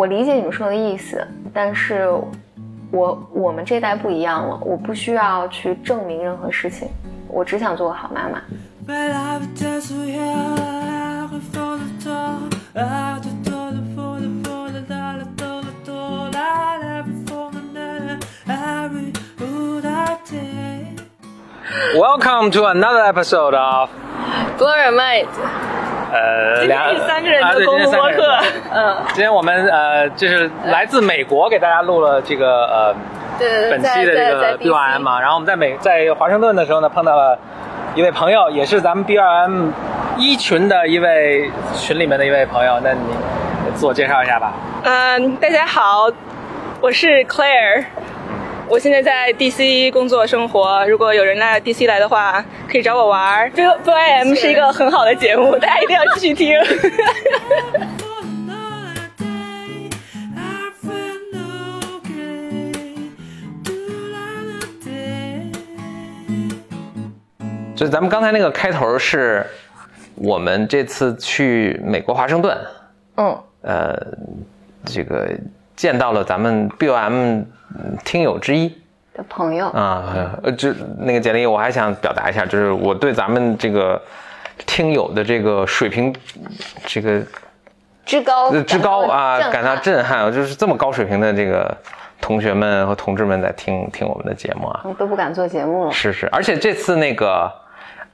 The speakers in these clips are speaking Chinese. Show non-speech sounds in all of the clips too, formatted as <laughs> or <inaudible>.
我理解你们说的意思但是我我们这代不一样了我不需要去证明任何事情我只想做个好妈妈。Welcome to another episode of glory mate 呃，今天是三个人的公今天三个人路播客，嗯，今天我们呃，就是来自美国给大家录了这个呃对本期的这个 BYM 嘛，然后我们在美在华盛顿的时候呢，碰到了一位朋友，也是咱们 BYM 一群的一位群里面的一位朋友，那你自我介绍一下吧。嗯，大家好，我是 Claire，我现在在 DC 工作生活。如果有人来 DC 来的话，可以找我玩儿。B B I M 是一个很好的节目，<laughs> 大家一定要继续听。Day. <laughs> 就咱们刚才那个开头是我们这次去美国华盛顿，嗯，呃，这个见到了咱们 BOM 听友之一的朋友，啊，呃，就那个简历，我还想表达一下，就是我对咱们这个听友的这个水平，这个之高呃之高啊，感到震撼，就是这么高水平的这个同学们和同志们在听听我们的节目啊。嗯都不敢做节目了。是是，而且这次那个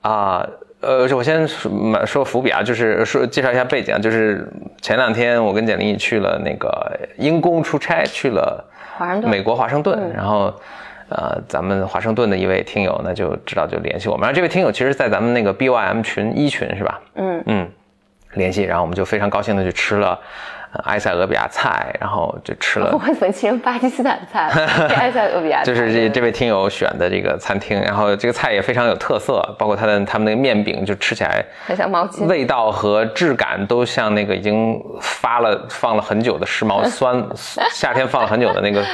啊呃我先说说伏笔啊，就是说介绍一下背景啊，就是前两天我跟简历去了那个因公出差，去了华盛顿美国华盛顿，然后。呃，咱们华盛顿的一位听友呢，就知道就联系我们。然后这位听友其实，在咱们那个 BYM 群一群是吧？嗯嗯，联系，然后我们就非常高兴的去吃了、呃埃塞俄比亚菜，然后就吃了 <laughs> 我怎么记成巴基斯坦菜 <laughs> 埃塞俄比亚，就是这这位听友选的这个餐厅，然后这个菜也非常有特色，包括它的他们那个面饼，就吃起来很像毛巾。味道和质感都像那个已经发了放了很久的湿毛 <laughs> 酸，夏天放了很久的那个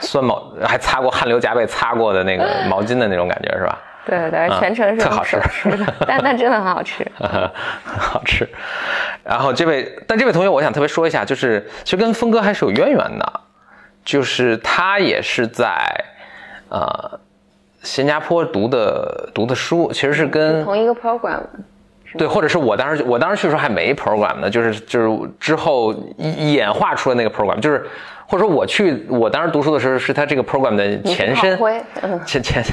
酸毛，还擦过汗流浃背擦过的那个毛巾的那种感觉是吧？对对全程是特好吃 <laughs> 但但真的很好吃。<laughs> 很好吃。然后这位，但这位同学，我想特别说一下，就是其实跟峰哥还是有渊源的，就是他也是在呃新加坡读的读的书，其实是跟同一个 program，对，或者是我当时我当时去的时候还没 program 呢，就是就是之后演化出了那个 program，就是或者说我去我当时读书的时候是他这个 program 的前身前前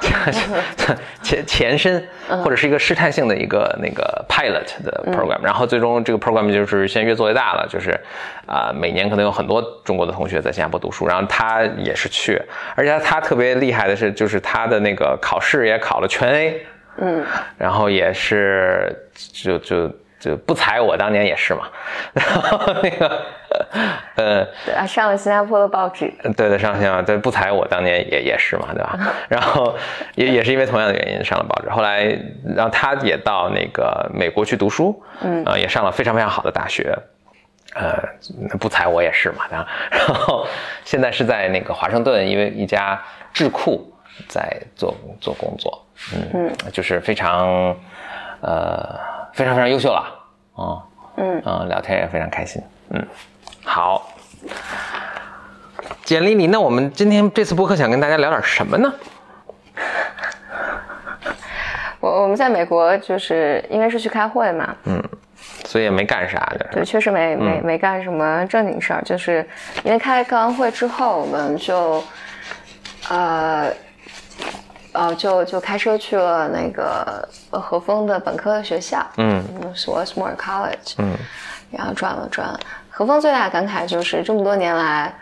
前前前身，或者是一个试探性的一个那个 pilot 的 program，、然后最终这个 program 就是现在越做越大了，就是啊、每年可能有很多中国的同学在新加坡读书，然后他也是去，而且他他特别厉害的是，就是他的那个考试也考了全 A。嗯，然后也是就就就不才我当年也是嘛，<laughs> 然后那个呃对啊，上了新加坡的报纸，对对上新加坡，对不才我当年也也是嘛，对吧？<laughs> 然后也也是因为同样的原因上了报纸，后来然后他也到那个美国去读书，嗯。啊、也上了非常非常好的大学。呃，不才我也是嘛，然后 <laughs> 然后现在是在那个华盛顿因为一家智库在做做工作，嗯，就是非常呃非常非常优秀了，哦，嗯。嗯，聊天也非常开心，嗯，好，简历里，那我们今天这次播客想跟大家聊点什么呢？<laughs> 我我们在美国就是因为是去开会嘛，嗯。所以也没干啥的，对，确实没嗯。没没干什么正经事儿，就是因为开开完会之后，我们就呃。哦，就就开车去了那个呃和风的本科的学校，嗯是 Westmore College，嗯，然后转了转。和风最大的感慨就是这么多年来，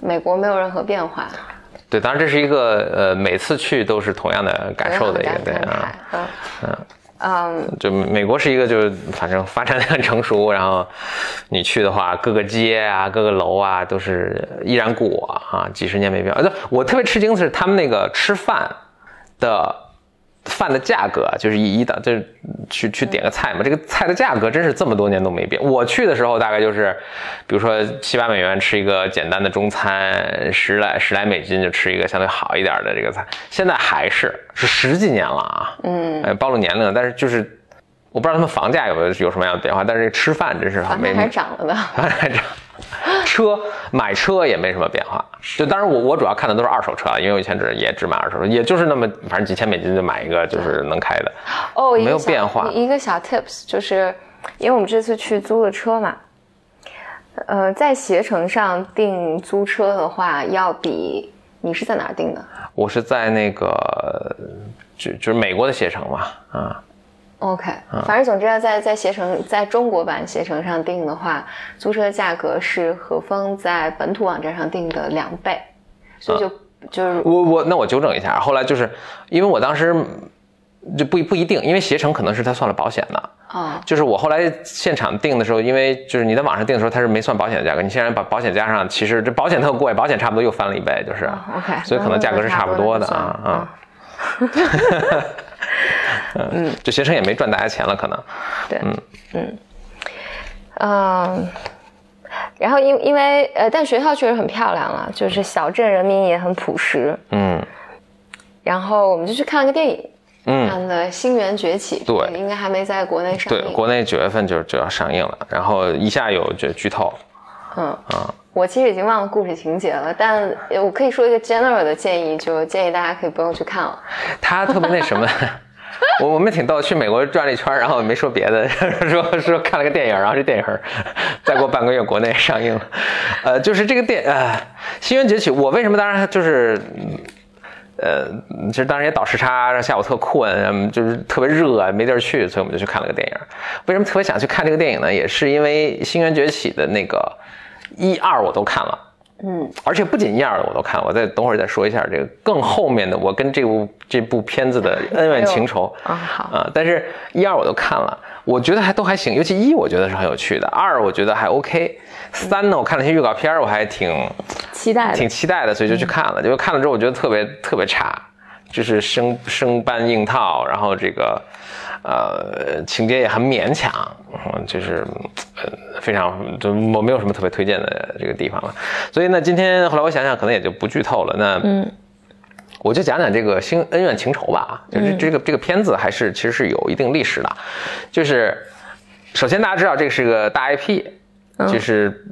美国没有任何变化，对，当然这是一个呃每次去都是同样的感受的一个对感啊，慨，嗯嗯，就美国是一个，就是反正发展的很成熟，然后你去的话，各个街啊、各个楼啊都是依然故我啊，几十年没变。呃，我特别吃惊的是他们那个吃饭的饭的价格，就是一一的，就是去去点个菜嘛，这个菜的价格真是这么多年都没变。我去的时候大概就是，比如说七八美元吃一个简单的中餐，十来十来美金就吃一个相对好一点的这个菜，现在还是是十几年了啊，嗯，呃，暴露年龄了，但是就是我不知道他们房价有没有有什么样的变化，但是这个吃饭真是没还涨了的。<laughs> 还涨。车买车也没什么变化。就当然我我主要看的都是二手车啊，因为我以前只也只买二手车，也就是那么反正几千美金就买一个就是能开的。哦，没有变化一个小 tips 就是，因为我们这次去租了车嘛，呃，在携程上订租车的话，要比你是在哪儿订的我是在那个就就是美国的携程嘛，啊，？OK，反正总之要在在携程在中国版携程上订的话，租车价格是和风在本土网站上订的两倍，所以就、就是我我那我纠正一下，后来就是因为我当时就不不一定，因为携程可能是他算了保险的。啊就是我后来现场订的时候，因为就是你在网上订的时候，他是没算保险的价格，你现在把保险加上，其实这保险特贵，保险差不多又翻了一倍，就是、OK，所以可能价格是差不多的啊嗯啊。<laughs> 嗯，这学生也没赚大家钱了，可能。对，嗯嗯嗯，然后因因为呃，但学校确实很漂亮了，就是小镇人民也很朴实。嗯然后我们就去看了个电影，嗯，看的《星源崛起》，对应该还没在国内上对，映。国内九月份就就要上映了，然后一下有这剧透，嗯啊我其实已经忘了故事情节了，但我可以说一个 general 的建议，就建议大家可以不用去看了。他特别那什么。<laughs> 我我们挺逗，去美国转了一圈，然后没说别的，<laughs> 说说看了个电影，然后这电影 <laughs> 再过半个月国内上映了。呃，就是这个电呃《星源崛起》，我为什么当然就是呃，其实当时也倒时差，下午特困，就是特别热，没地儿去，所以我们就去看了个电影。为什么特别想去看这个电影呢？也是因为《星源崛起》的那个一二我都看了。嗯，而且不仅一二我都看，我再等会儿再说一下这个更后面的我跟这部这部片子的恩怨情仇啊好。啊，但是一二我都看了，我觉得还都还行，尤其一我觉得是很有趣的，二我觉得还 OK，三呢我看了一些预告片儿，我还挺期待的。挺期待的，所以就去看了，结果看了之后我觉得特别特别差，就是生生搬硬套，然后这个呃情节也很勉强，嗯就是呃非常就我没有什么特别推荐的这个地方了，所以呢，今天后来我想想，可能也就不剧透了。那嗯，我就讲讲这个新恩怨情仇吧。就是这个这个片子还是其实是有一定历史的，就是首先大家知道这个是个大 IP，就是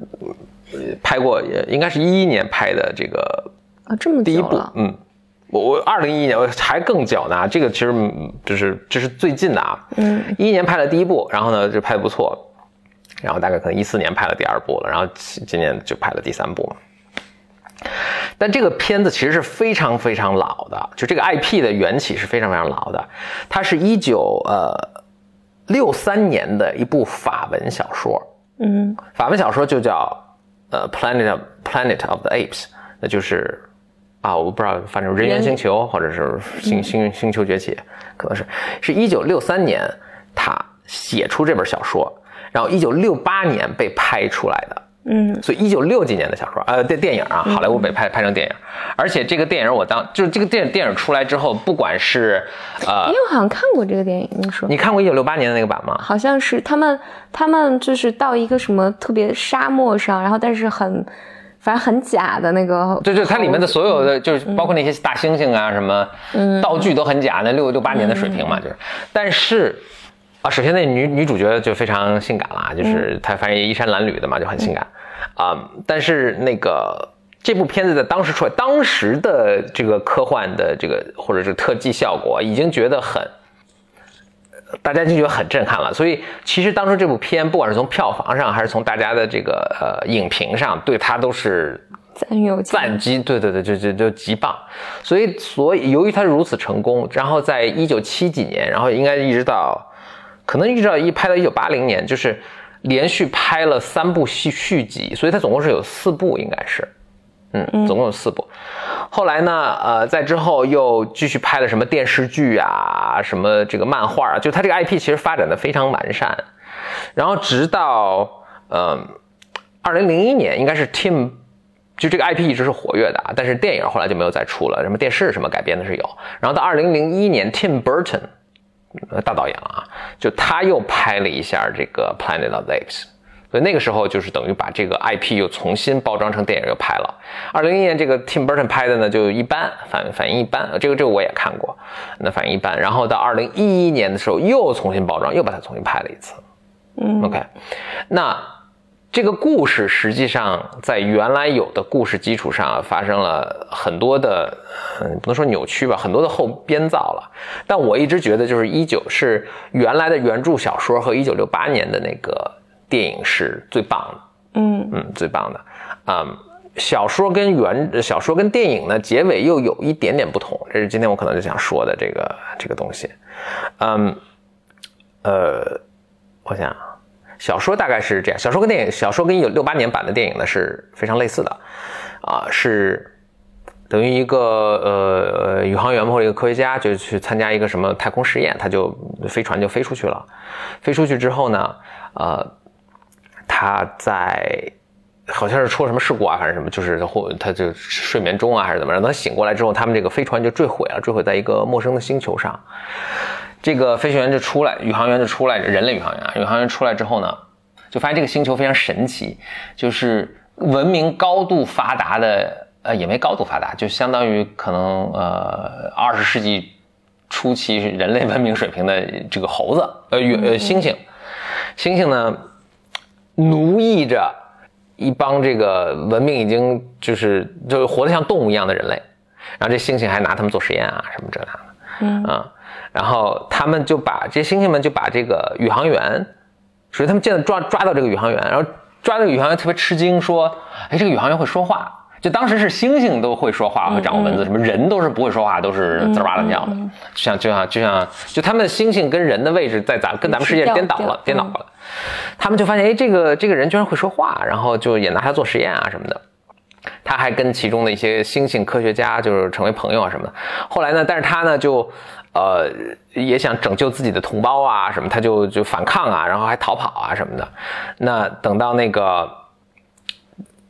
呃拍过，也应该是一一年拍的这个啊，这么第一部，，嗯，我我二零一一年我还更久呢，这个其实嗯就是这是最近的啊，嗯，一一年拍了第一部，然后呢就拍的不错，然后大概可能一四年拍了第二部了，然后今今年就拍了第三部嘛。但这个片子其实是非常非常老的，就这个 IP 的缘起是非常非常老的，它是一九呃六三年的一部法文小说，嗯。法文小说就叫呃 Planet Planet of the Apes，那就是啊，我不知道，反正人猿星球或者是星星星球崛起，可能是。是一九六三年他写出这本小说，然后一九六八年被拍出来的。嗯。所以一九六几年的小说，呃，电电影啊，好莱坞被拍拍成电影，而且这个电影我当就是这个电电影出来之后，不管是呃因，为我好像看过这个电影，你说。你看过一九六八年的那个版吗？好像是他们他们就是到一个什么特别沙漠上，然后但是很反正很假的那个，对对，它里面的所有的就是包括那些大猩猩啊，什么道具都很假，那六六八年的水平嘛，就是。但是啊，首先那女女主角就非常性感啦，就是她反正也衣衫褴褛的嘛，就很性感啊、但是那个这部片子在当时出来，当时的这个科幻的这个或者是特技效果，已经觉得很。大家就觉得很震撼了，所以其实当初这部片，不管是从票房上，还是从大家的这个呃影评上，对它都是赞誉有加赞击，对对对，就就就极棒。所以所以由于它如此成功，然后在一九七几年，然后应该一直到可能一直到一拍到一九八零年，就是连续拍了三部续续集，所以它总共是有四部，应该是。嗯，总共有四部。后来呢，呃，在之后又继续拍了什么电视剧啊，什么这个漫画啊，就他这个 IP 其实发展的非常完善。然后直到嗯，二零零一年应该是 Tim，就这个 IP 一直是活跃的啊，但是电影后来就没有再出了，什么电视什么改编的是有。然后到二零零一年，Tim Burton，呃大导演了啊，就他又拍了一下这个 Planet of the Apes。所以那个时候就是等于把这个 IP 又重新包装成电影又拍了。二零一年这个 Tim Burton 拍的呢就一般，反反应一般，这个这个我也看过，那反应一般。然后到二零一一年的时候又重新包装，又把它重新拍了一次。嗯，OK，那这个故事实际上在原来有的故事基础上发生了很多的，嗯，不能说扭曲吧，很多的后编造了。但我一直觉得，就是一九是原来的原著小说和一九六八年的那个电影是最棒的，嗯嗯，最棒的。嗯，小说跟原小说跟电影呢结尾又有一点点不同，这是今天我可能就想说的这个这个东西。嗯，呃，我想。小说大概是这样，小说跟电影，小说跟一九六八年版的电影呢是非常类似的，啊，是等于一个呃宇航员或者一个科学家就去参加一个什么太空实验，他就飞船就飞出去了，飞出去之后呢，呃，他在好像是出了什么事故啊，反正什么就是或他就睡眠中啊还是怎么，让他醒过来之后，他们这个飞船就坠毁了，坠毁在一个陌生的星球上。这个飞行员就出来，宇航员就出来，人类宇航员啊，宇航员出来之后呢，就发现这个星球非常神奇，就是文明高度发达的，呃，也没高度发达，就相当于可能呃二十世纪初期人类文明水平的这个猴子，呃，呃，猩猩，猩猩呢奴役着一帮这个文明已经就是就是活得像动物一样的人类，然后这猩猩还拿他们做实验啊，什么这那的，嗯啊。然后他们就把这些猩猩们就把这个宇航员，所以他们见到抓抓到这个宇航员，然后抓这个宇航员特别吃惊，说：“哎，这个宇航员会说话。”就当时是猩猩都会说话，会掌握文字，什么人都是不会说话，都是滋啦吧啦叫的，就像就像就像就他们的猩猩跟人的位置在咱跟咱们世界颠倒了，颠倒了。他们就发现，哎，这个这个人居然会说话，然后就也拿他做实验啊什么的。他还跟其中的一些猩猩科学家就是成为朋友啊什么的。后来呢，但是他呢就。呃，也想拯救自己的同胞啊，什么，他就就反抗啊，然后还逃跑啊什么的。那等到那个，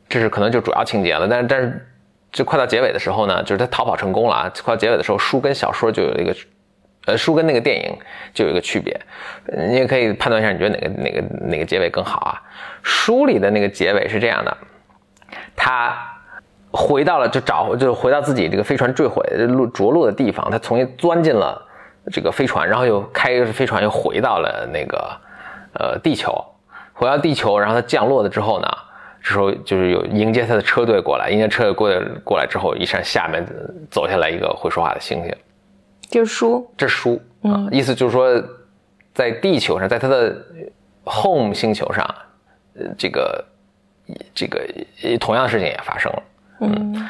这是可能就主要情节了。但是但是，就快到结尾的时候呢，就是他逃跑成功了啊。快到结尾的时候，书跟小说就有一个，呃，书跟那个电影就有一个区别。你也可以判断一下，你觉得哪个哪个哪个结尾更好啊？书里的那个结尾是这样的，他。回到了就找就回到自己这个飞船坠毁落着陆的地方，他重新钻进了这个飞船，然后又开着飞船又回到了那个呃地球，回到地球，然后他降落了之后呢，这时候就是有迎接他的车队过来，迎接车队过来过来之后，一扇下面走下来一个会说话的猩猩，这是书，这是书啊，意思就是说在地球上，在他的 home 星球上，呃这个这个同样的事情也发生了。嗯，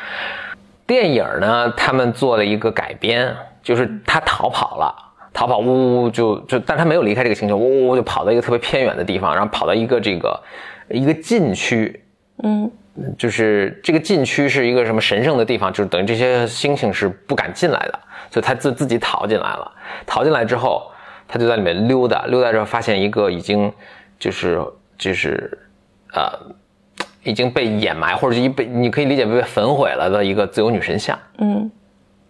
电影呢，他们做了一个改编，就是他逃跑了，逃跑呜呜就就，但他没有离开这个星球，呜呜就跑到一个特别偏远的地方，然后跑到一个这个一个禁区，嗯，就是这个禁区是一个什么神圣的地方，就是等于这些猩猩是不敢进来的，所以他自自己逃进来了，逃进来之后，他就在里面溜达，溜达之后发现一个已经就是就是呃。已经被掩埋，或者一被你可以理解为被焚毁了的一个自由女神像，嗯，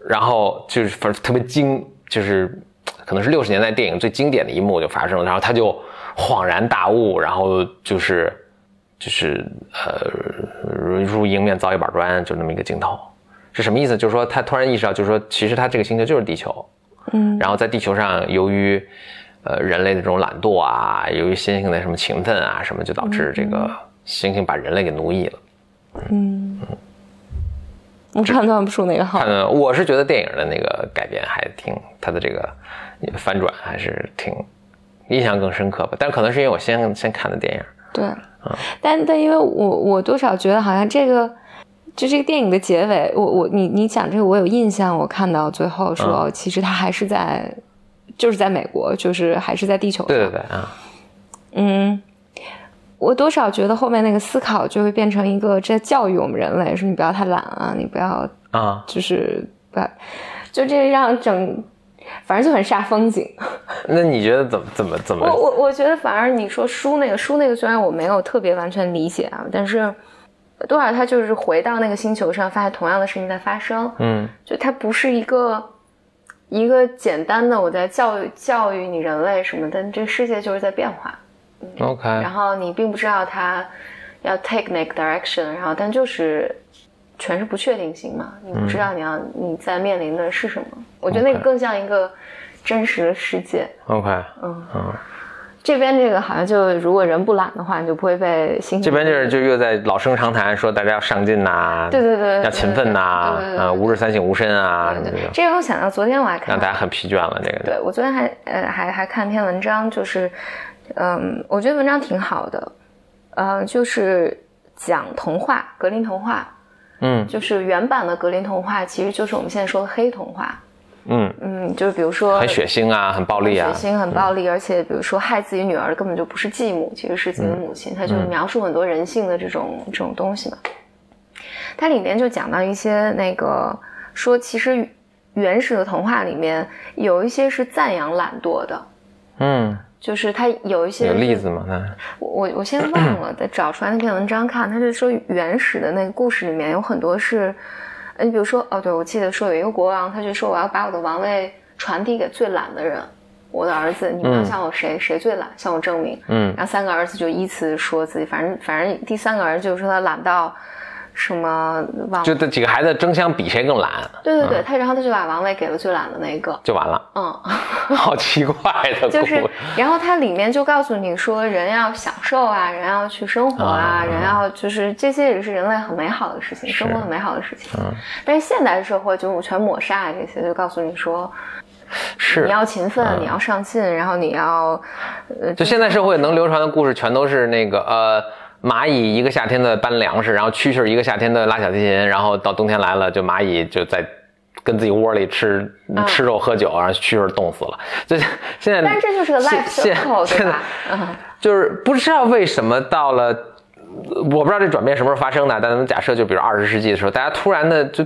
然后就是反正特别惊，就是可能是六十年代电影最经典的一幕就发生了，然后他就恍然大悟，然后就是就是呃如迎面砸一板砖，就那么一个镜头，是什么意思？就是说他突然意识到，就是说其实他这个星球就是地球，嗯，然后在地球上由于呃人类的这种懒惰啊，由于猩猩的什么勤奋啊什么，就导致这个。猩猩把人类给奴役了。嗯，我判断不出哪个好。嗯，我是觉得电影的那个改编还挺，它的这个翻转还是挺印象更深刻吧。但可能是因为我先先看的电影。对，但但因为我我多少觉得好像这个就这个电影的结尾，我我你你讲这个我有印象，我看到最后说其实他还是在就是在美国，就是还是在地球上。对对对啊，嗯。我多少觉得后面那个思考就会变成一个在教育我们人类，说你不要太懒啊，你不要啊，就是不要，就这让整，反正就很煞风景。<laughs> 那你觉得怎么怎么怎么？我我我觉得反而你说书那个书那个虽然我没有特别完全理解啊，但是多少他就是回到那个星球上，发现同样的事情在发生。嗯，就它不是一个一个简单的我在教育教育你人类什么的，这个世界就是在变化。OK，然后你并不知道他要 take 哪个 direction，然后但就是全是不确定性嘛，你不知道你要你在面临的是什么。我觉得那个更像一个真实的世界。OK，嗯。嗯，这边这个好像就如果人不懒的话，你就不会被心这边就是就又在老生常谈，说大家要上进呐、对对对对要勤奋呐、啊，吾日三省吾身啊，什么这种，对这让我想到昨天我还看让大家很疲倦了。这个对我昨天还呃还还看篇文章，就是嗯，我觉得文章挺好的，呃，就是讲童话，格林童话，嗯。就是原版的格林童话，其实就是我们现在说的黑童话，嗯，嗯，就是比如说很血腥啊，很暴力啊，血腥很暴力，而且比如说害自己女儿的根本就不是继母，其实是自己的母亲，它就描述很多人性的这种这种东西嘛。它里面就讲到一些那个说，其实原始的童话里面有一些是赞扬懒惰的，嗯，就是他有一些有例子吗？那我我我现在忘了，<clears throat> 得找出来那篇文章看。他就说原始的那个故事里面有很多是，呃你比如说哦，对我记得说有一个国王，他就说我要把我的王位传递给最懒的人，我的儿子，你们要嗯向我谁、谁最懒，向我证明。嗯然后三个儿子就依次说自己，反正反正第三个儿子就说他懒到什么忘了，就这几个孩子争相比谁更懒，对对对，他然后他就把王位给了最懒的那个，就完了。嗯。<laughs> 好奇怪的 <laughs> 故事，就是，然后它里面就告诉你说，人要享受啊，人要去生活啊，啊人要就是这些也是人类很美好的事情，生活很美好的事情。嗯。但是现代社会就全抹杀这些，就告诉你说，是你要勤奋，你要上进，然后你要，呃，就现在社会能流传的故事，全都是那个呃，蚂蚁一个夏天的搬粮食，然后蛐蛐一个夏天的拉小提琴，然后到冬天来了，就蚂蚁就在跟自己窝里吃吃肉喝酒，然后蛐蛐冻死了。这现在，但是这就是个 life 现 circle，现在对吧？嗯，就是不知道为什么到了，我不知道这转变什么时候发生的，但咱们假设就比如二十世纪的时候，大家突然的就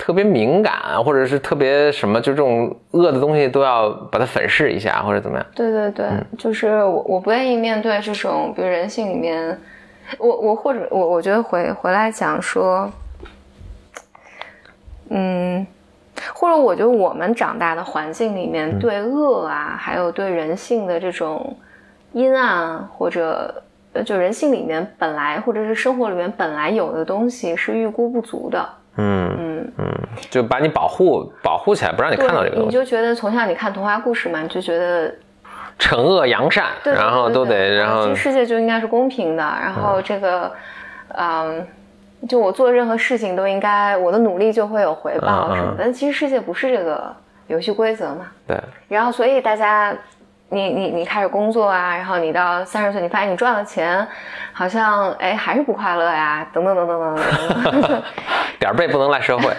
特别敏感，或者是特别什么，就这种恶的东西都要把它粉饰一下，或者怎么样。对对对，就是我我不愿意面对这种，比如人性里面，我我或者我我觉得回回来讲说，嗯，或者我觉得我们长大的环境里面对恶啊，还有对人性的这种阴暗，或者呃就人性里面本来或者是生活里面本来有的东西是预估不足的，嗯嗯。嗯就把你保护保护起来不让你看到这个东西。你就觉得从小你看童话故事嘛你就觉得惩恶扬善然后都得然后这世界就应该是公平的然后这个嗯就我做任何事情都应该我的努力就会有回报什么的其实世界不是这个游戏规则嘛。对。然后所以大家你你你开始工作啊然后你到三十岁你发现你赚了钱好像哎还是不快乐呀等等等等等等。<laughs> 点儿背不能赖社会。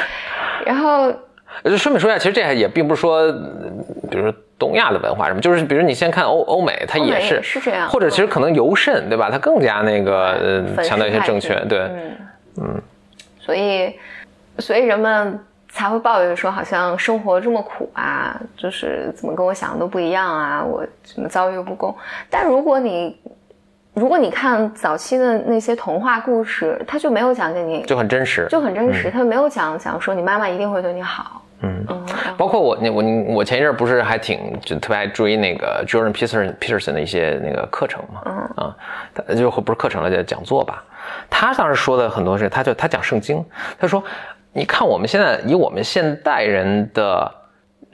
<laughs> 然后呃顺便说一下，其实这也并不是说，嗯比如说东亚的文化什么，就是比如你先看欧欧美，它也是也是这样或者其实可能尤甚，对吧？它更加那个呃强调一些正确，对，嗯嗯，所以所以人们才会抱怨说，好像生活这么苦啊，就是怎么跟我想的都不一样啊，我怎么遭遇不公？但如果你如果你看早期的那些童话故事，他就没有讲给你，就很真实。就很真实，他没有讲讲说你妈妈一定会对你好，嗯。嗯，包括我那我我前一阵儿不是还挺就特别爱追那个 Jordan Peterson Peterson 的一些那个课程嘛，嗯。啊，他就不是课程了，就讲座吧。他当时说的很多是，他就他讲圣经，他说，你看我们现在以我们现代人的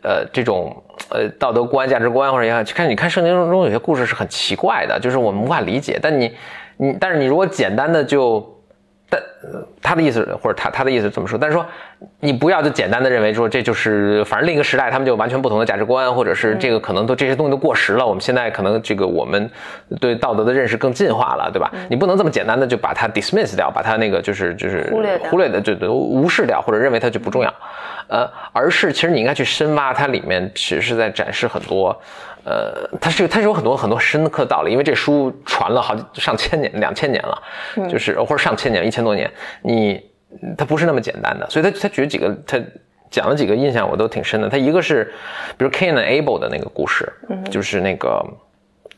呃这种呃道德观、价值观或者也好去看，你看圣经中有些故事是很奇怪的，就是我们无法理解。但你你但是你如果简单的就但他的意思或者他他的意思怎么说，但是说你不要就简单的认为说这就是反正另一个时代他们就完全不同的价值观，或者是这个可能都这些东西都过时了，我们现在可能这个我们对道德的认识更进化了，对吧？你不能这么简单的就把它 dismiss 掉，把它那个就是就是忽略忽略的就都无视掉，或者认为它就不重要，呃，而是其实你应该去深挖它里面其实是在展示很多。呃，它是它是有很多很多深刻道理，因为这书传了好几上千年、两千年了，就是或者上千年、一千多年，你它不是那么简单的，所以他他举了几个，他讲了几个印象我都挺深的。他一个是，比如 Cain and Abel 的那个故事，就是那个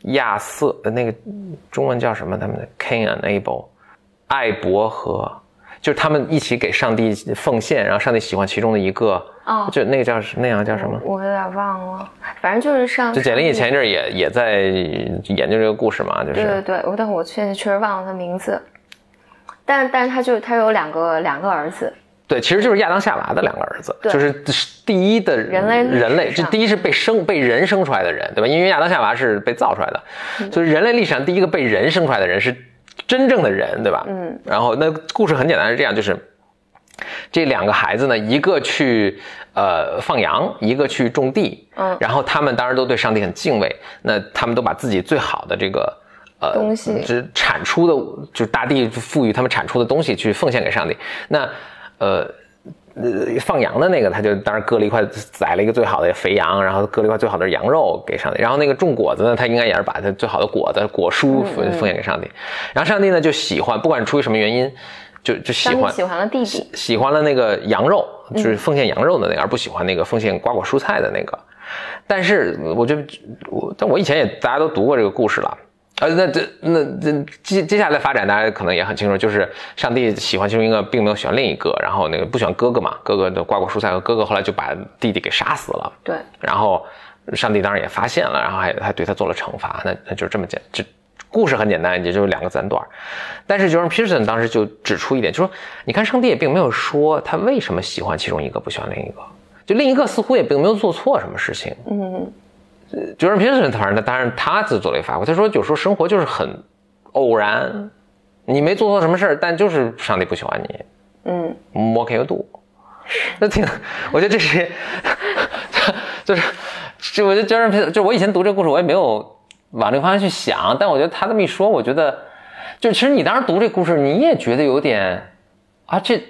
亚瑟呃那个中文叫什么？他们的 Cain and Abel，艾伯和。就是他们一起给上帝奉献，然后上帝喜欢其中的一个，哦就那个叫那样叫什么？我有点忘了，反正就是上就简历前一阵也也在研究这个故事嘛，就是对对对，我但我现在确实忘了他名字，但但是他就他有两个两个儿子，对，其实就是亚当夏娃的两个儿子，就是第一的人类人类，这第一是被生被人生出来的人，对吧？因为亚当夏娃是被造出来的，嗯所以人类历史上第一个被人生出来的人是真正的人，对吧？嗯。然后那故事很简单，是这样，就是这两个孩子呢，一个去呃放羊，一个去种地，嗯然后他们当然都对上帝很敬畏，那他们都把自己最好的这个。呃，东西就是产出的，就是大地赋予他们产出的东西去奉献给上帝。那，呃，呃，放羊的那个，他就当然割了一块，宰了一个最好的肥羊，然后割了一块最好的羊肉给上帝。然后那个种果子呢，他应该也是把他最好的果子、果蔬奉奉献给上帝。然后上帝呢就喜欢，不管出于什么原因，就就喜欢喜欢了弟弟，喜欢了那个羊肉，就是奉献羊肉的那个，而不喜欢那个奉献瓜果蔬菜的那个。但是我觉得我，但我以前也大家都读过这个故事了。呃，那这那这接接下来的发展，大家可能也很清楚，就是上帝喜欢其中一个，并没有喜欢另一个，然后那个不喜欢哥哥嘛，哥哥的瓜果蔬菜和哥哥后来就把弟弟给杀死了，对，然后上帝当然也发现了，然后还还对他做了惩罚，那那就是这么简，这故事很简单，也就是两个自然段儿。但是 Jordan Peterson 当时就指出一点，就说你看上帝也并没有说他为什么喜欢其中一个，不喜欢另一个，就另一个似乎也并没有做错什么事情。嗯，Jordan Peterson 反正他当然他自做了一个发挥，他说有时候生活就是很偶然，你没做错什么事儿，但就是上帝不喜欢你。嗯，What can you do？那挺，我觉得这是，就是，就我觉得就我以前读这个故事，我也没有往这个方向去想，但我觉得他这么一说，我觉得，就其实你当时读这故事，你也觉得有点啊，这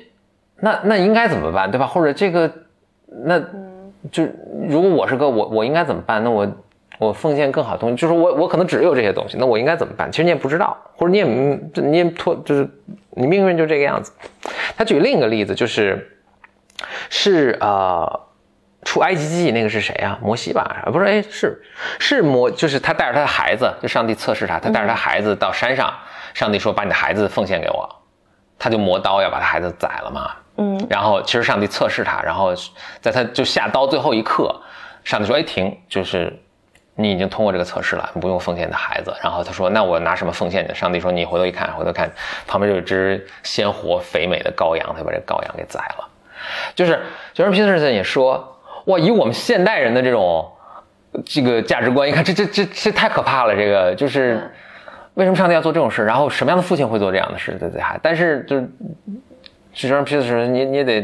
那那应该怎么办，对吧？或者这个那就如果我是个我我应该怎么办？那我我奉献更好的东西，就是我我可能只有这些东西，那我应该怎么办？其实你也不知道，或者你也你也拖，就是你命运就这个样子。他举另一个例子，就是是呃出埃及记那个是谁啊？摩西吧？不是，哎，是是摩，就是他带着他的孩子，就上帝测试他，他带着他孩子到山上，上帝说把你的孩子奉献给我，他就磨刀要把他孩子宰了嘛。嗯，然后其实上帝测试他，然后在他就下刀最后一刻，上帝说：“哎，停，就是你已经通过这个测试了，你不用奉献你的孩子。”然后他说：“那我拿什么奉献你？”上帝说：“你回头一看，回头看旁边有一只鲜活肥美的羔羊，他把这羔羊给宰了。”就是就是皮特森也说：“哇，以我们现代人的这种这个价值观，一看这这这这太可怕了，这个就是。嗯为什么上帝要做这种事？然后什么样的父亲会做这样的事对自己孩？但是就是就让皮特森，你你也得，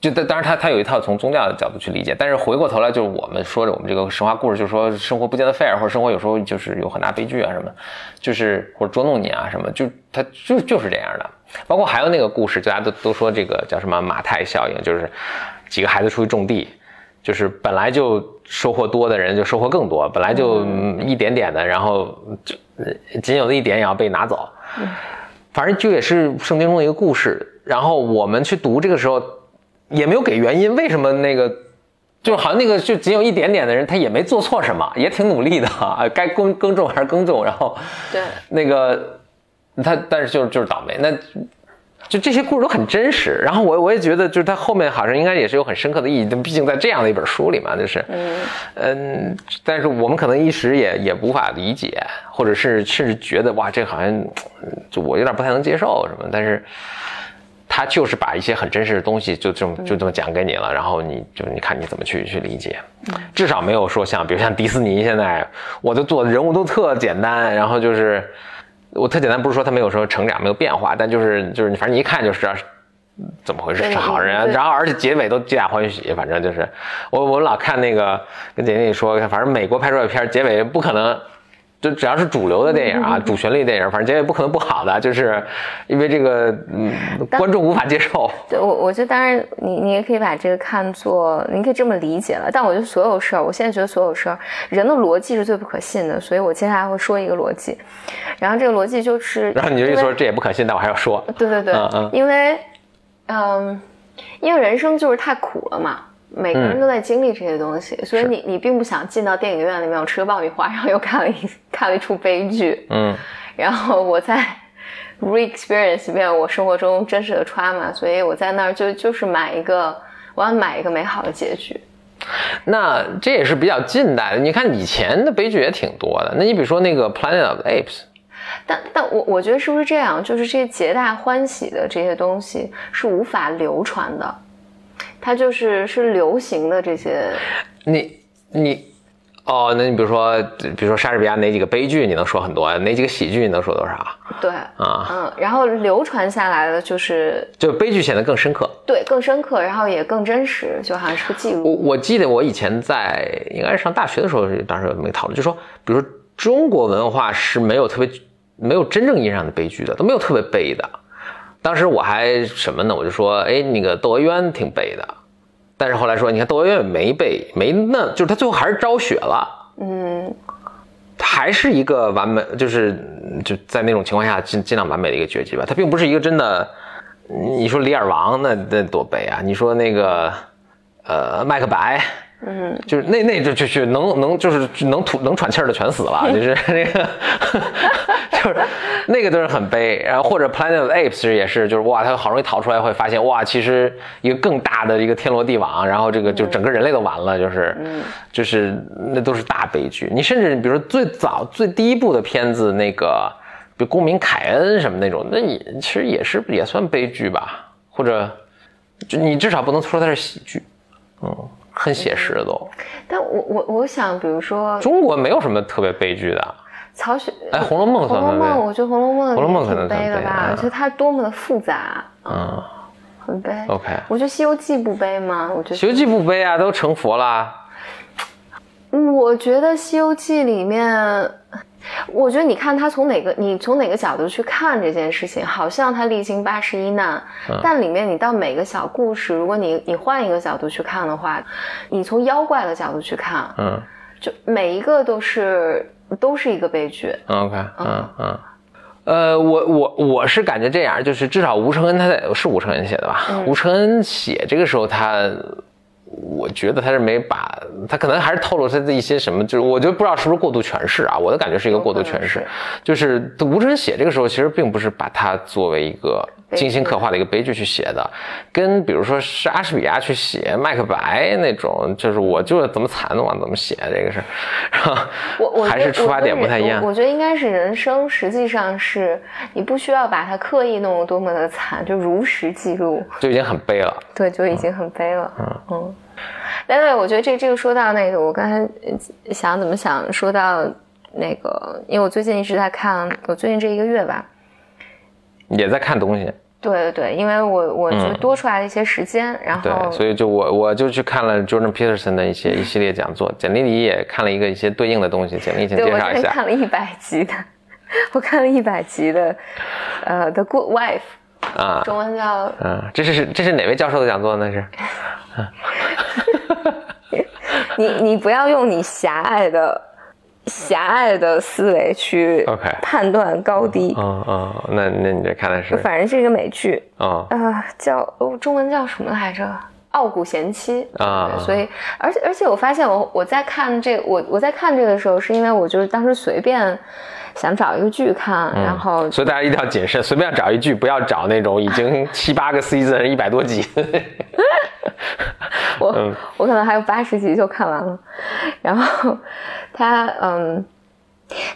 就当当然他他有一套从宗教的角度去理解，但是回过头来就是我们说着我们这个神话故事，就是说生活不见得 fair，或者生活有时候就是有很大悲剧啊什么，就是或者捉弄你啊什么，就他就就是这样的。包括还有那个故事，大家都都说这个叫什么马太效应，就是几个孩子出去种地，就是本来就收获多的人就收获更多，本来就嗯一点点的，然后就呃仅有的一点也要被拿走。反正就也是圣经中的一个故事。然后我们去读这个时候，也没有给原因，为什么那个，就好像那个就仅有一点点的人，他也没做错什么，也挺努力的啊，该耕耕种还是耕种，然后对，那个他，但是就是就是倒霉。那就这些故事都很真实。然后我我也觉得，就是他后面好像应该也是有很深刻的意义。毕竟在这样的一本书里嘛，就是嗯但是我们可能一时也也无法理解，或者是甚至觉得哇，这好像嗯就我有点不太能接受什么。但是他就是把一些很真实的东西就这么就这么讲给你了，然后你就你看你怎么去去理解。至少没有说像比如像迪士尼现在，我就做的人物都特简单，然后就是我特简单，不是说他没有说成长没有变化，但就是就是反正你一看就知道是怎么回事，是好人啊。然后而且结尾都皆大欢喜，反正就是我我老看那个跟姐姐你说，反正美国拍出来的片结尾不可能。就只要是主流的电影啊，主旋律电影，反正结尾不可能不好的，就是因为这个嗯观众无法接受。对我，我觉得当然你你也可以把这个看作，你可以这么理解了。但我觉得所有事儿，我现在觉得所有事儿，人的逻辑是最不可信的，所以我接下来会说一个逻辑，然后这个逻辑就是，然后你就一说这也不可信，但我还要说，对对对，嗯嗯因为，嗯，因为人生就是太苦了嘛，每个人嗯都在经历这些东西，所以你你并不想进到电影院里面，我吃个爆米花，然后又看了一看了一出悲剧，嗯然后我在 <laughs> re-experience 一遍我生活中真实的 trauma，所以我在那儿就就是买一个，我要买一个美好的结局。那这也是比较近代的。你看以前的悲剧也挺多的。那你比如说那个 Planet of the Apes，但但我我觉得是不是这样？就是这些皆大欢喜的这些东西是无法流传的，它就是是流行的这些。你你哦，那你比如说，比如说莎士比亚哪几个悲剧你能说很多，哪几个喜剧你能说多少？对，啊嗯，然后流传下来的就是就悲剧显得更深刻。对更深刻，然后也更真实，就好像是个记我录。我我记得我以前在应该是上大学的时候，当时有这么一个讨论，就说，比如说中国文化是没有特别没有真正意义上的悲剧的，都没有特别悲的。当时我还什么呢？我就说，哎，那个窦娥冤挺悲的，但是后来说，你看窦娥冤没悲，没那，就是他最后还是昭雪了，嗯，还是一个完美，就是就在那种情况下尽尽量完美的一个结局吧。他并不是一个真的，你说李尔王那那多悲啊！你说那个呃麦克白，嗯，就是那那就就就能能就是能吐能喘气儿的全死了，<laughs> 就是那个就是那个都是很悲。然后或者 Planet of Apes 其实也是，就是哇，他好容易逃出来，会发现哇，其实一个更大的一个天罗地网，然后这个就整个人类都完了，就是就是那都是大悲剧。你甚至比如说最早最第一部的片子那个，比如公民凯恩什么那种，那你其实也是也算悲剧吧，或者就你至少不能说它是喜剧，嗯，很写实的都。但我我我想，比如说中国没有什么特别悲剧的，曹雪，哎，《红楼梦》《红楼梦》？我觉得《红楼梦》红楼梦也可能悲的吧，我觉得它多么的复杂，嗯很悲。，OK，《我觉得《西游记》不悲吗？我觉得西游记》不悲啊，都成佛啦。嗯我觉得《西游记》里面，我觉得你看他从哪个，你从哪个角度去看这件事情，好像他历经八十一难，但里面你到每个小故事，如果你你换一个角度去看的话，你从妖怪的角度去看，嗯就每一个都是都是一个悲剧。，OK，嗯嗯。呃，我我我是感觉这样，就是至少吴承恩他在是吴承恩写的吧？吴承恩写这个时候他，我觉得他是没把他可能还是透露他的一些什么，就是我就不知道是不是过度诠释啊。我的感觉是一个过度诠释，就是吴承恩写这个时候其实并不是把它作为一个精心刻画的一个悲剧去写的，跟比如说是莎士比亚去写麦克白那种，就是我就是怎么惨往怎么写这个是，然后我我还是出发点不太一样我。我觉得应该是人生，实际上是你不需要把它刻意弄得多么的惨，就如实记录。就已经很悲了。对，就已经很悲了。嗯嗯对对，我觉得这这个说到那个，我刚才呃想怎么想，说到那个，因为我最近一直在看，我最近这一个月吧，也在看东西，对对对，因为我我就多出来了一些时间，然后对，后所以就我我就去看了 Jordan Peterson 的一些一系列讲座，简历里也看了一个一些对应的东西，简历请对我之前介绍一下。我看了一百集的，<laughs> 我看了一百集的，呃，《The Good Wife》，啊，中文叫嗯，这是这是哪位教授的讲座呢？是。<laughs> 你你不要用你狭隘的狭隘的思维去判断高低。嗯嗯，那那你这看的是反正是一个美剧，啊啊，叫哦，中文叫什么来着？《傲骨贤妻》啊对所以，而且而且我发现我我在看这我我在看这个时候，是因为我就是当时随便想找一个剧看，然后所以大家一定要谨慎，随便找一剧，不要找那种已经 <laughs> 七八个 season 一百多集。我、嗯我可能还有八十集就看完了，然后它嗯，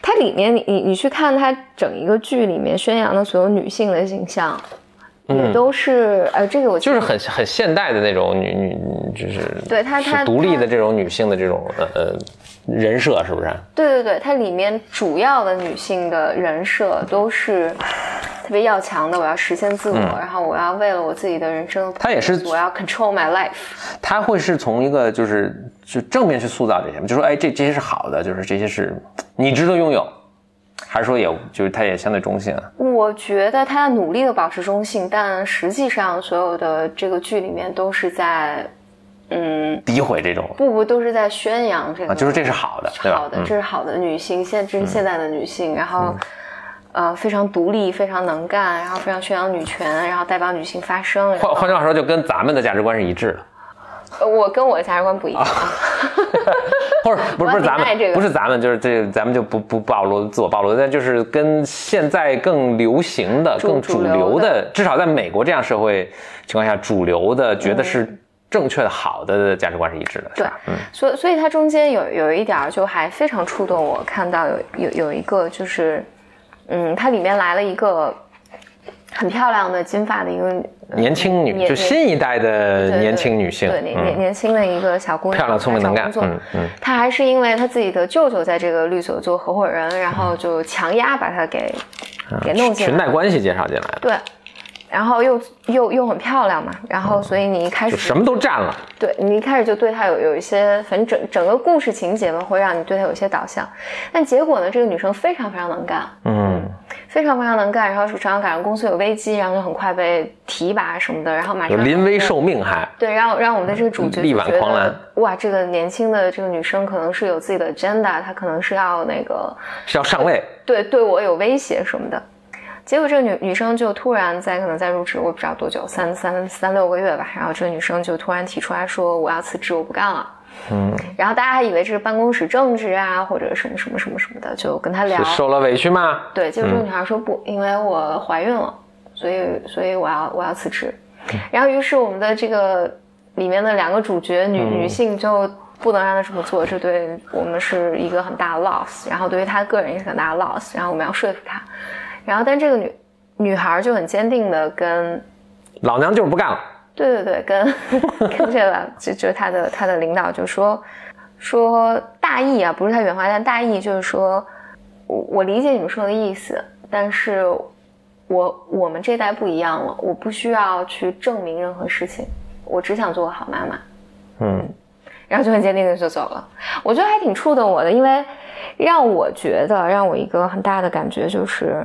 它里面你你你去看它整一个剧里面宣扬的所有女性的形象，也都是呃这个我嗯就是很很现代的那种女女，就是对她她独立的这种女性的这种呃呃人设，是不是？对对对，它里面主要的女性的人设都是特别要强的，我要实现自我，然后我要为了我自己的人生，嗯她也是我要 control my life。她会是从一个就是就正面去塑造这些吗？就说哎，这这些是好的，就是这些是你值得拥有，还是说也就是他也相对中性啊？我觉得他努力的保持中性，但实际上所有的这个剧里面都是在，嗯，诋毁这种不不都是在宣扬这个，啊，就是这是好的，对？好的，嗯这是好的女性，现这是现在的女性，然后。呃，非常独立，非常能干，然后非常宣扬女权，然后代表女性发声。换换句话说，就跟咱们的价值观是一致的。呃我跟我的价值观不一样。<laughs> 不是不是不是咱们不是咱们就是这咱们就不不暴露自我暴露，但就是跟现在更流行的、主更主主流的，至少在美国这样社会情况下，主流的觉得是正确的、好的价值观是一致的，对？嗯，所以所以它中间有有一点就还非常触动我，看到有有有一个就是，嗯，它里面来了一个很漂亮的金发的一个年轻女，就新一代的年轻女性，对年年轻的一个小姑娘，漂亮、聪明、能干，嗯嗯，她还是因为她自己的舅舅在这个律所做合伙人，然后就强压把她给给弄进裙带。关系介绍进来的，对，然后又又又很漂亮嘛，然后所以你一开始就什么都占了。对你一开始就对她有有一些，反正整整个故事情节嘛，会让你对她有一些导向。但结果呢，这个女生非常非常能干，嗯，非常非常能干，然后常常赶上公司有危机，然后就很快被提拔什么的，然后马上临危受命还，对，让让我们的这个主角力挽狂澜哇，这个年轻的这个女生可能是有自己的 agenda，她可能是要那个是要上位，对对我有威胁什么的。结果这个女女生就突然在可能在入职，我不知道多久，三三三六个月吧。然后这个女生就突然提出来说我要辞职，我不干了。嗯，然后大家还以为这是办公室政治啊，或者什么什么什么什么的，就跟他聊是。受了委屈吗？对，结果这个女孩说不，因为我怀孕了，所以所以我要我要辞职。然后于是我们的这个里面的两个主角女、女性就不能让她这么做，这对我们是一个很大的 loss，然后对于她个人也是很大的 loss，然后我们要说服她。然后但这个女女孩就很坚定的跟老娘就是不干了。对对对，跟 <laughs> 跟这个就就是他的他的领导就说说大意啊，不是他原话，但大意就是说，我我理解你们说的意思，但是我我们这代不一样了，我不需要去证明任何事情，我只想做个好妈妈。嗯，然后就很坚定的就走了。我觉得还挺触动我的，因为让我觉得让我一个很大的感觉就是，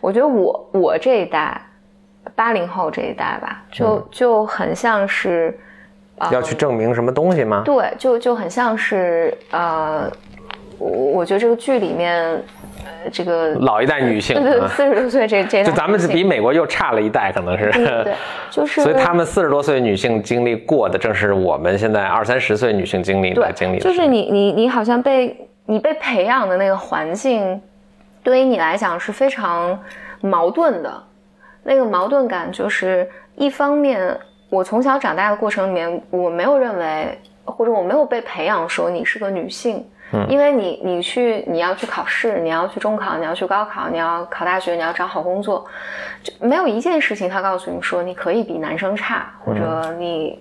我觉得我我这一代八零后这一代吧，就、就很像是。呃要去证明什么东西吗？对，就就很像是呃，我我觉得这个剧里面，呃，这个老一代女性对对啊，四十多岁这这就咱们是比美国又差了一代，可能是。对对对，就是所以他们四十多岁女性经历过的，正是我们现在二三十岁女性经历的经历的。就是你你你好像被你被培养的那个环境，对于你来讲是非常矛盾的。那个矛盾感就是一方面，我从小长大的过程里面，我没有认为，或者我没有被培养说你是个女性。嗯因为你你去你要去考试，你要去中考，你要去高考，你要考大学，你要找好工作，就没有一件事情他告诉你说你可以比男生差，或者你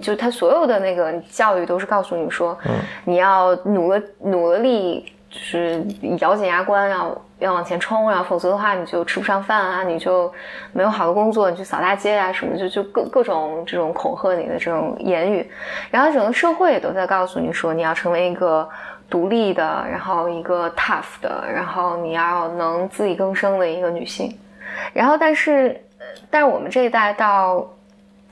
就他所有的那个教育都是告诉你说，你要努了努了力，就是咬紧牙关要要往前冲，然后否则的话你就吃不上饭啊，你就没有好的工作，你去扫大街啊什么，就就各各种这种恐吓你的这种言语，然后整个社会也都在告诉你说你要成为一个。独立的，然后一个 tough 的，然后你要能自力更生的一个女性，然后但是，但是我们这一代到，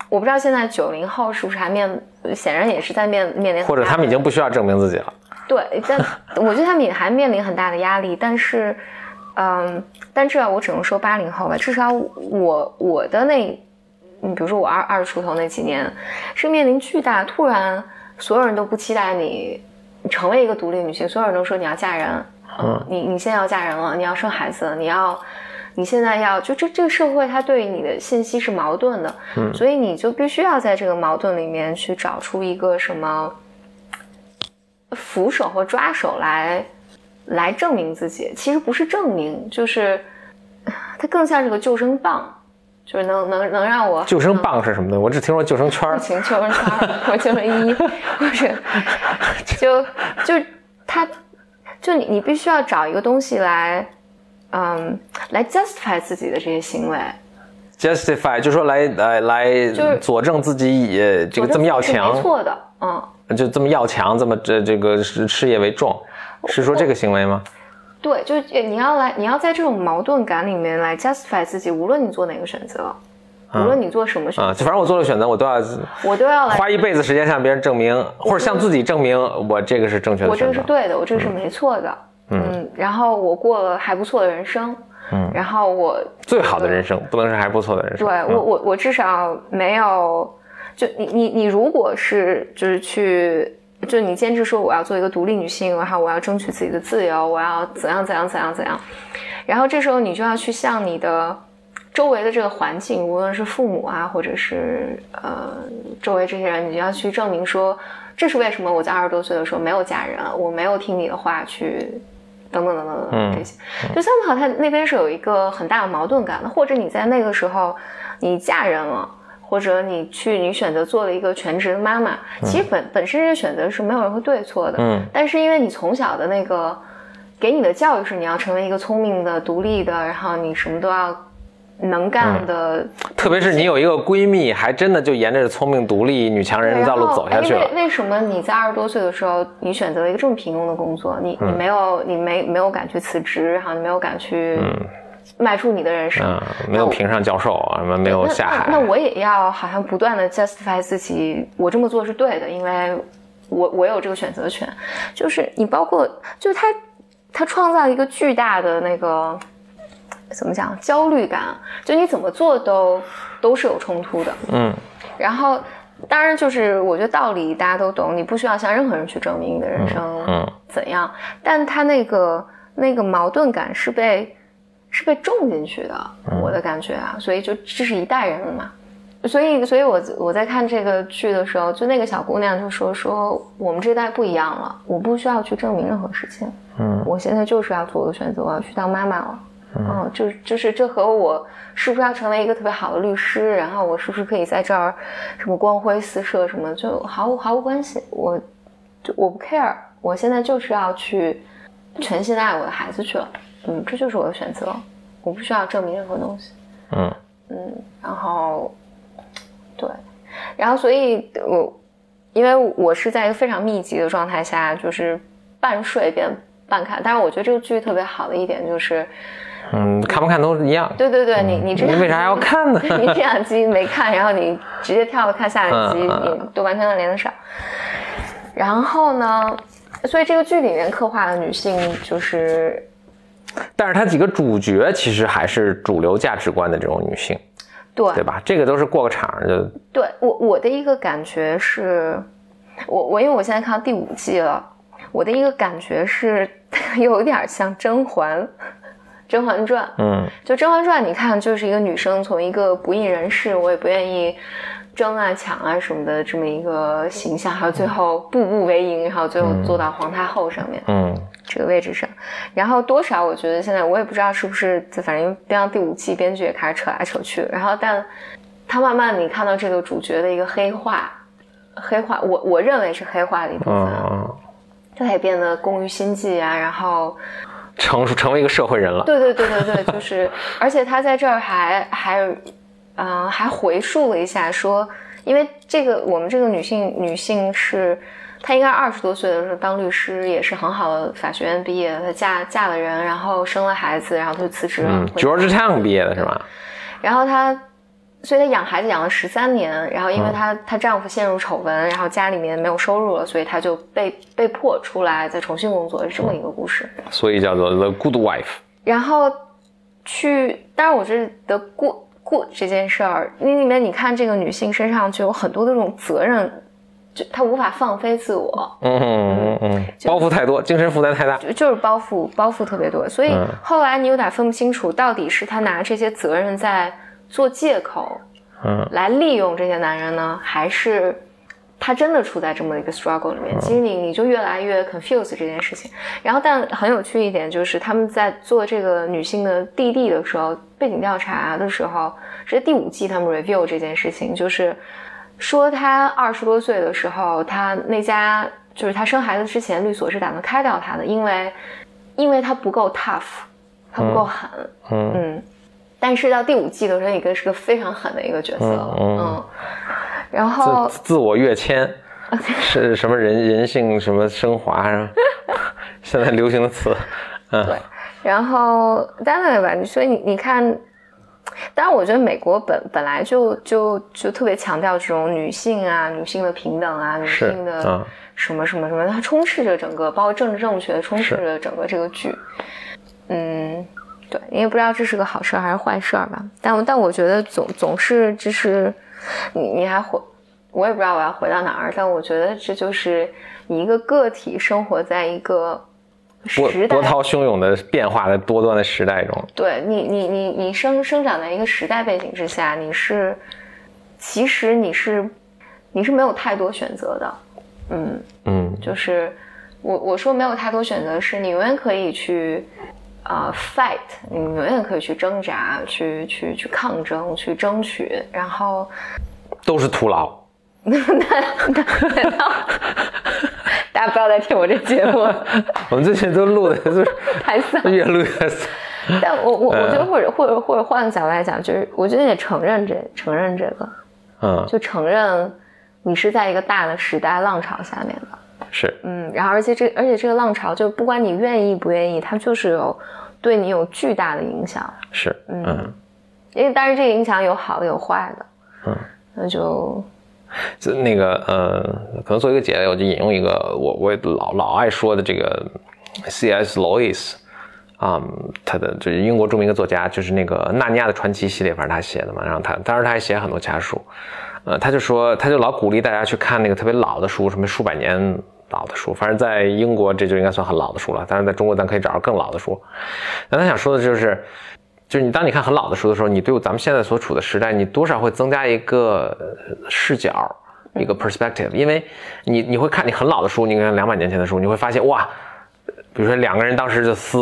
我不知道现在九零后是不是还面，显然也是在面面临，或者他们已经不需要证明自己了。对，但我觉得他们也还面临很大的压力，但是，嗯，但至少我只能说八零后吧，至少我我的那，你，比如说我二二十出头那几年，是面临巨大，突然所有人都不期待你成为一个独立女性，所有人都说你要嫁人，嗯，你你现在要嫁人了，你要生孩子了，你要。你现在要就这这个社会，它对你的信息是矛盾的，嗯，所以你就必须要在这个矛盾里面去找出一个什么扶手或抓手来来证明自己。其实不是证明，就是它更像是个救生棒，就是能能能让我救生棒是什么呢？我只听说救生圈儿不。行，救生圈儿或救生衣，<laughs> 或者 <laughs> 就就它就你你必须要找一个东西来。嗯，来 justify 自己的这些行为，justify 就说来来来佐证自己也这个这么要强。没强，错的，嗯，就这么要强，这么这这个事事业为重，是说这个行为吗？对，就你要来，你要在这种矛盾感里面来 justify 自己，无论你做哪个选择，无论你做什么选择，反正我做了选择，我都要我都要来花一辈子时间向别人证明，或者向自己证明我这个是正确的我这个。是对的，我这个是没错的，嗯，然后我过了还不错的人生，嗯，然后我最好的人生，不能是还不错的人生。对嗯我我我至少没有，就你你你如果是就是去。就你坚持说我要做一个独立女性，然后我要争取自己的自由，我要怎样怎样怎样怎样，然后这时候你就要去向你的周围的这个环境，无论是父母啊，或者是呃周围这些人，你就要去证明说，这是为什么我在二十多岁的时候没有嫁人，我没有听你的话去等等等等等这些，就 somehow 他那边是有一个很大的矛盾感的，或者你在那个时候你嫁人了。或者你去，你选择做了一个全职的妈妈，其实本本身这个选择是没有任何对错的，嗯但是因为你从小的那个给你的教育是你要成为一个聪明的、独立的，然后你什么都要能干的，特别是你有一个闺蜜，还真的就沿着聪明独立女强人的道路走下去了。为为什么你在二十多岁的时候，你选择了一个这么平庸的工作？你你没有你没没有敢去辞职，然后你没有敢去迈出你的人生。嗯，没有评上教授，什么没有下海。那那我也要好像不断的 justify 自己，我这么做是对的，因为我我有这个选择权。就是你包括，就是他他创造一个巨大的那个怎么讲焦虑感，就你怎么做都都是有冲突的。嗯。然后当然就是我觉得道理大家都懂，你不需要向任何人去证明你的人生嗯怎样，但他那个那个矛盾感是被是被种进去的，我的感觉啊，所以就这是一代人了嘛。所以，所以我我在看这个剧的时候，就那个小姑娘就说说我们这代不一样了，我不需要去证明任何事情，嗯。我现在就是要做个选择，我要去当妈妈了。嗯，就就是这和我是不是要成为一个特别好的律师，然后我是不是可以在这儿什么光辉四射什么，就毫无毫无关系。我就我不 care，我现在就是要去全心地爱我的孩子去了。嗯，这就是我的选择，我不需要证明任何东西。嗯然后，对，然后所以我因为我是在一个非常密集的状态下，就是半睡边半看。但是我觉得这个剧特别好的一点就是，嗯，看不看都是一样。对对对，你你这两你为啥要看呢 <laughs> 你这两集没看，然后你直接跳了看下一集，你都完全能连得上。然后呢，所以这个剧里面刻画的女性就是但是它几个主角其实还是主流价值观的这种女性，对对吧？这个都是过个场就对我我的一个感觉是，我我因为我现在看到第五季了，我的一个感觉是 <laughs> 有点像甄嬛，《甄嬛传》。嗯。就《甄嬛传》，你看就是一个女生从一个不义人士，我也不愿意争啊抢啊什么的这么一个形象，还有最后步步为营，然后最后坐到皇太后上面。嗯。这个位置上，然后多少我觉得现在我也不知道是不是，反正编到第五季，编剧也开始扯来扯去，然后但他慢慢你看到这个主角的一个黑化，黑化，我我认为是黑化的一部分，嗯嗯，就他也变得工于心计啊，然后成熟 <laughs> 成为一个社会人了。对对对对对，就是，而且他在这儿还还，嗯、还回述了一下说，因为这个我们这个女性女性是，她应该二十多岁的时候当律师，也是很好的法学院毕业，她嫁嫁了人，然后生了孩子，然后她就辞职了，嗯回，Georgetown 毕业的是吧？然后她。所以她养孩子养了十三年，然后因为嗯她她丈夫陷入丑闻，然后家里面没有收入了，所以她就被被迫出来再重新工作，是这么一个故事。所以叫做 The Good Wife。然后去，当然我觉得 good good 这件事儿，你里面你看这个女性身上就有很多的这种责任，就她无法放飞自我，嗯嗯嗯，包袱太多，精神负担太大。就就是包袱包袱特别多，所以嗯后来你有点分不清楚，到底是她拿这些责任在做借口嗯来利用这些男人呢，还是？他真的处在这么一个 struggle 里面，其实你你就越来越 confuse 这件事情。然后，但很有趣一点就是，他们在做这个女性的弟弟的时候，背景调查的时候，是第五季他们 review 这件事情，就是说他二十多岁的时候，他那家就是他生孩子之前，律所是打算开掉他的，因为因为他不够 tough，他不够狠，嗯嗯。但是到第五季的时候，一个是个非常狠的一个角色，嗯嗯嗯。然后自自我跃迁是什么人人性什么升华是吧？<laughs> 现在流行的词。嗯对，然后当然吧，所以你你看，当然我觉得美国本本来就就就特别强调这种女性啊、女性的平等啊、女性的嗯什么什么什么，它充斥着整个，包括政治正确，充斥着整个这个剧。嗯，对，你也不知道这是个好事儿还是坏事儿吧。但我但我觉得总总是就是你你还回，我也不知道我要回到哪儿，但我觉得这就是你一个个体生活在一个波时代波涛汹涌的变化的多端的时代中，对你，你你你生生长在一个时代背景之下，你是，其实你是，你是没有太多选择的，嗯，嗯就是我我说没有太多选择，是你永远可以去啊、fight，你永远可以去挣扎，去去去抗争，去争取，然后都是徒劳。<laughs> 大家不要再听我这节目了，<laughs> 我们最近都录的就是 <laughs> 太丧。越录越丧。但我我我觉嗯得或者或者或者换个角度来讲，就是我觉得也承认这承认这个，嗯，就承认你是在一个大的时代浪潮下面的。是，嗯，然后而且这而且这个浪潮，就不管你愿意不愿意，它就是有对你有巨大的影响。是，嗯，因为当然这个影响有好的有坏的。嗯，那就这那个呃，可能做一个结尾，我就引用一个我我也老老爱说的这个 C.S. Lewis 啊、他的就是英国著名的作家，就是那个《纳尼亚的传奇》系列，反正他写的嘛。然后他当然他还写很多其他书，呃，他就说他就老鼓励大家去看那个特别老的书，什么数百年老的书，反正在英国这就应该算很老的书了。但是在中国咱可以找到更老的书。那他想说的就是。就是你当你看很老的书的时候，你对咱们现在所处的时代，你多少会增加一个视角，一个 perspective，因为你你会看你很老的书，你看两百年前的书，你会发现哇，比如说两个人当时就撕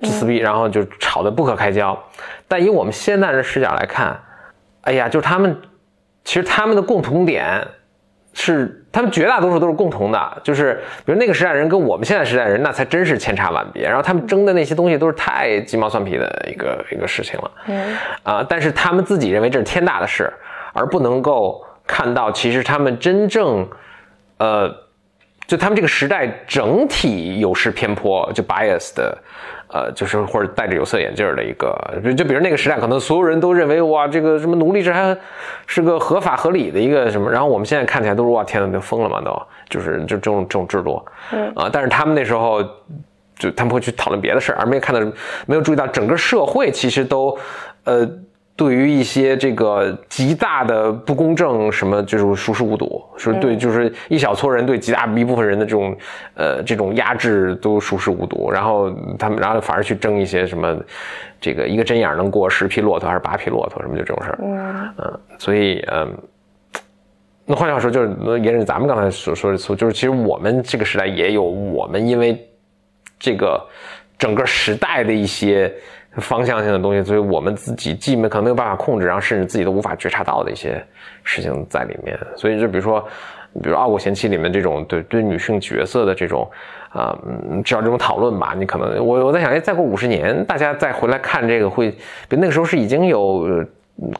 就撕逼，然后就吵得不可开交，但以我们现在的视角来看，哎呀，就是他们其实他们的共同点是，他们绝大多数都是共同的，就是比如那个时代人跟我们现在时代人，那才真是千差万别。然后他们争的那些东西都是太鸡毛蒜皮的一个一个事情了，嗯啊、但是他们自己认为这是天大的事，而不能够看到其实他们真正，呃，就他们这个时代整体有失偏颇，就 bias 的，呃，就是或者戴着有色眼镜的一个，就就比如那个时代，可能所有人都认为哇，这个什么奴隶制还是个合法合理的一个什么，然后我们现在看起来都是哇，天呐，都疯了嘛，都就是就这种这种制度，嗯啊，但是他们那时候。就他们会去讨论别的事儿，而没有看到，没有注意到整个社会其实都，呃，对于一些这个极大的不公正什么，就是熟视无睹，是对，就是一小撮人对极大一部分人的这种，呃，这种压制都熟视无睹，然后他们，然后反而去争一些什么，这个一个针眼儿能过十匹骆驼还是八匹骆驼什么，就这种事儿，嗯、所以，嗯、那换句话说，就是那沿着咱们刚才所说的词，就是其实我们这个时代也有我们因为这个整个时代的一些方向性的东西，所以我们自己既没可能没有办法控制，然后甚至自己都无法觉察到的一些事情在里面。所以就比如说，比如《傲骨贤妻》里面这种对对女性角色的这种啊，嗯，至少这种讨论吧，你可能我我在想，哎，再过五十年，大家再回来看这个会，比那个时候是已经有。呃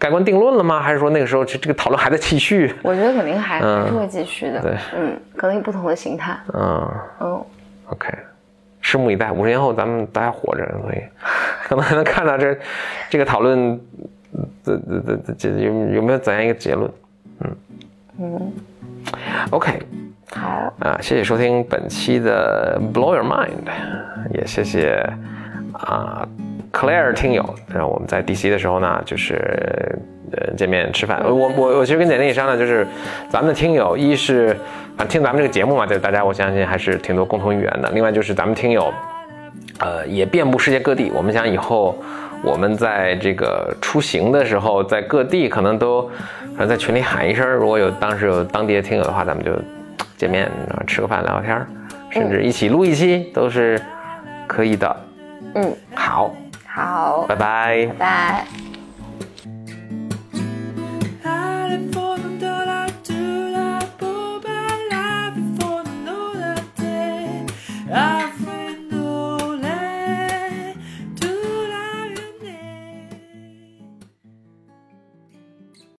盖棺定论了吗？还是说那个时候这这个讨论还在继续？我觉得肯定还、嗯还是会继续的。对嗯，可能有不同的形态。嗯，嗯，OK，拭目以待。五十年后咱们大家活着，所以可能还能看到这这个讨论，这这这这有有没有怎样一个结论？嗯嗯，OK，好，啊，谢谢收听本期的 Blow Your Mind，也谢谢啊 Claire 听友，然后我们在 DC 的时候呢，就是呃见面吃饭。我我我其实跟简历也商量，就是咱们的听友，一是啊听咱们这个节目嘛，就是大家我相信还是挺多共同语言的。另外就是咱们听友，呃，也遍布世界各地。我们想以后我们在这个出行的时候，在各地可能都，反正在群里喊一声，如果有当时有当地的听友的话，咱们就见面，然后吃个饭聊聊天，甚至一起录一期都是可以的。嗯，好，好，拜拜。拜拜。